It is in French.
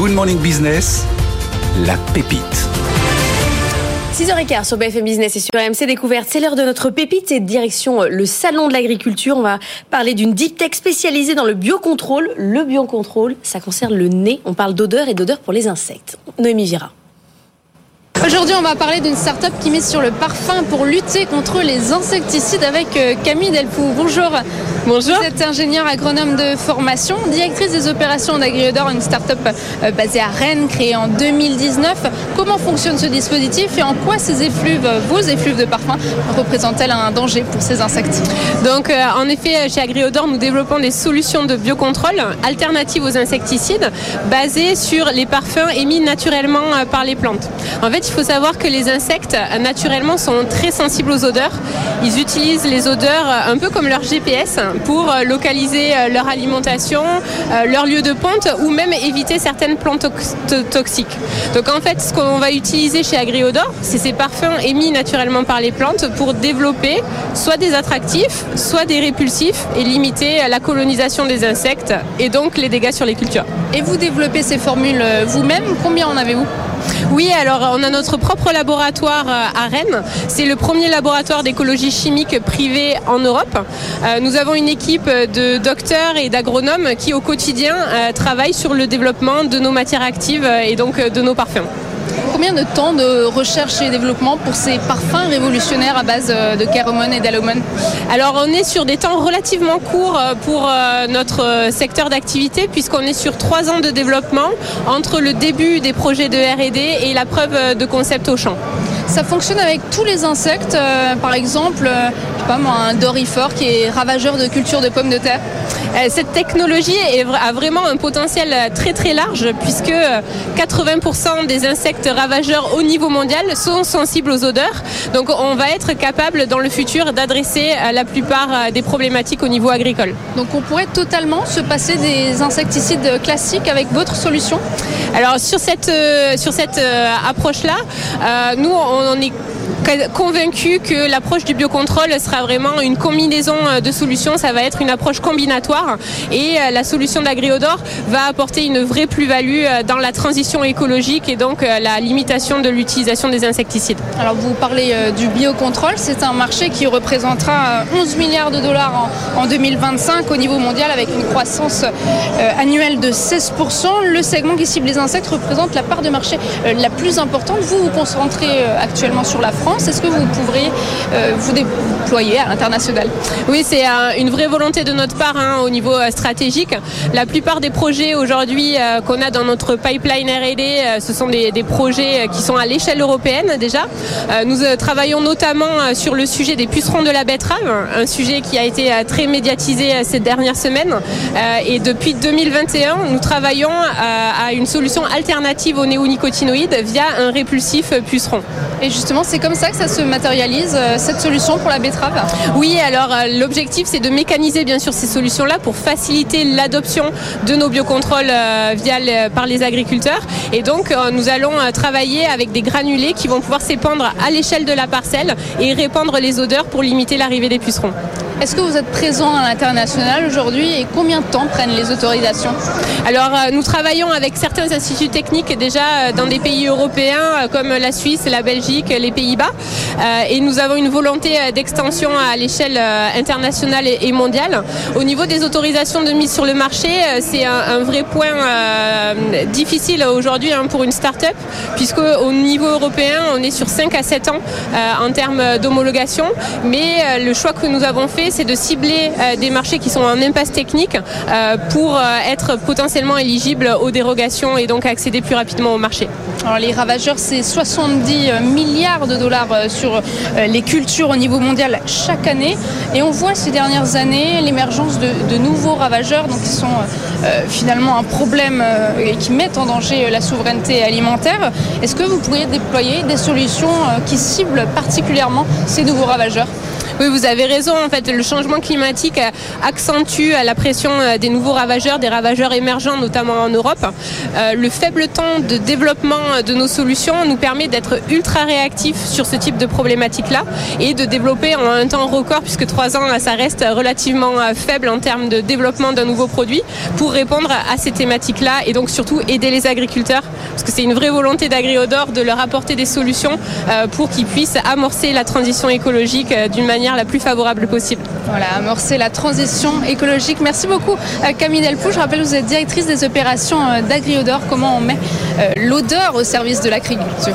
Good Morning Business, la pépite. 6h15 sur BFM Business et sur AMC Découverte. C'est l'heure de notre pépite et direction euh, le salon de l'agriculture. On va parler d'une deep tech spécialisée dans le biocontrôle. Le biocontrôle, ça concerne le nez. On parle d'odeur et d'odeur pour les insectes. Noémie Vira. Aujourd'hui, on va parler d'une start-up qui mise sur le parfum pour lutter contre les insecticides avec euh, Camille Delpoux. Bonjour. Bonjour. Vous êtes ingénieure agronome de formation, directrice des opérations d'Agriodor, une start-up euh, basée à Rennes, créée en 2019. Comment fonctionne ce dispositif et en quoi ces effluves, vos effluves de parfum, représentent-elles un danger pour ces insectes? Donc, euh, en effet, chez Agriodor, nous développons des solutions de biocontrôle alternatives aux insecticides, basées sur les parfums émis naturellement par les plantes. En fait, il faut savoir que les insectes, naturellement, sont très sensibles aux odeurs. Ils utilisent les odeurs un peu comme leur GPS pour localiser leur alimentation, leur lieu de ponte ou même éviter certaines plantes toxiques. Donc en fait, ce qu'on va utiliser chez Agriodor, c'est ces parfums émis naturellement par les plantes pour développer soit des attractifs, soit des répulsifs et limiter la colonisation des insectes et donc les dégâts sur les cultures. Et vous développez ces formules vous-même? Combien en avez-vous? Oui, alors on a notre propre laboratoire à Rennes. C'est le premier laboratoire d'écologie chimique privé en Europe. Nous avons une équipe de docteurs et d'agronomes qui au quotidien travaillent sur le développement de nos matières actives et donc de nos parfums. Combien de temps de recherche et développement pour ces parfums révolutionnaires à base de céromone et d'alumone Alors on est sur des temps relativement courts pour notre secteur d'activité puisqu'on est sur trois ans de développement entre le début des projets de R&D et la preuve de concept au champ. Ça fonctionne avec tous les insectes, euh, par exemple, euh, je sais pas moi, un dorifort qui est ravageur de culture de pommes de terre. Cette technologie a vraiment un potentiel très très large puisque 80% des insectes ravageurs au niveau mondial sont sensibles aux odeurs. Donc on va être capable dans le futur d'adresser la plupart des problématiques au niveau agricole. Donc on pourrait totalement se passer des insecticides classiques avec votre solution? Alors sur cette, sur cette approche-là, euh, nous on est convaincu que l'approche du biocontrôle sera vraiment une combinaison de solutions, ça va être une approche combinatoire et la solution d'Agriodor va apporter une vraie plus-value dans la transition écologique et donc la limitation de l'utilisation des insecticides. Alors vous parlez du biocontrôle, c'est un marché qui représentera 11 milliards de dollars en 2025 au niveau mondial avec une croissance annuelle de 16%. Le segment qui cible les insectes représente la part de marché la plus importante. Vous vous concentrez actuellement sur la France. Est-ce que vous pourriez euh, vous déployer à l'international? Oui, c'est euh, une vraie volonté de notre part hein, au niveau euh, stratégique. La plupart des projets aujourd'hui euh, qu'on a dans notre pipeline R&D, ce sont des, des, projets qui sont à l'échelle européenne déjà. nous travaillons notamment sur le sujet des pucerons de la betterave, un sujet qui a été très médiatisé ces dernières semaines. et depuis 2021, nous travaillons à une solution alternative aux néonicotinoïdes via un répulsif puceron. Et justement, c'est comme ça que ça se matérialise, cette solution pour la betterave? Oui, alors euh, l'objectif c'est de mécaniser bien sûr ces solutions-là pour faciliter l'adoption de nos biocontrôles euh, via par les agriculteurs. Et donc euh, nous allons travailler avec des granulés qui vont pouvoir s'épandre à l'échelle de la parcelle et répandre les odeurs pour limiter l'arrivée des pucerons. Est-ce que vous êtes présent à l'international aujourd'hui et combien de temps prennent les autorisations Alors nous travaillons avec certains instituts techniques déjà dans des pays européens comme la Suisse, la Belgique, les Pays-Bas et nous avons une volonté d'extension à l'échelle internationale et mondiale. Au niveau des autorisations de mise sur le marché, c'est un, vrai point euh, difficile aujourd'hui hein, pour une start-up puisque au niveau européen, on est sur 5 à 7 ans euh, en termes d'homologation, mais euh, le choix que nous avons fait, c'est de cibler des marchés qui sont en impasse technique pour être potentiellement éligibles aux dérogations et donc accéder plus rapidement au marché. Alors les ravageurs, c'est 70 milliards de dollars sur les cultures au niveau mondial chaque année. Et on voit ces dernières années l'émergence de, nouveaux ravageurs qui sont euh, finalement un problème euh, et qui mettent en danger la souveraineté alimentaire. Est-ce que vous pourriez déployer des solutions euh, qui ciblent particulièrement ces nouveaux ravageurs? Oui, vous avez raison. En fait, le changement climatique accentue la pression des nouveaux ravageurs, des ravageurs émergents, notamment en Europe. Le faible temps de développement de nos solutions nous permet d'être ultra réactifs sur ce type de problématique-là et de développer en un temps record, puisque trois ans, ça reste relativement faible en termes de développement d'un nouveau produit, pour répondre à ces thématiques-là et donc surtout aider les agriculteurs, parce que c'est une vraie volonté d'Agriodor de leur apporter des solutions pour qu'ils puissent amorcer la transition écologique d'une manière la plus favorable possible. Voilà, amorcer la transition écologique. Merci beaucoup Camille Delpou. Je rappelle vous êtes directrice des opérations d'Agriodor. Comment on met l'odeur au service de l'agriculture?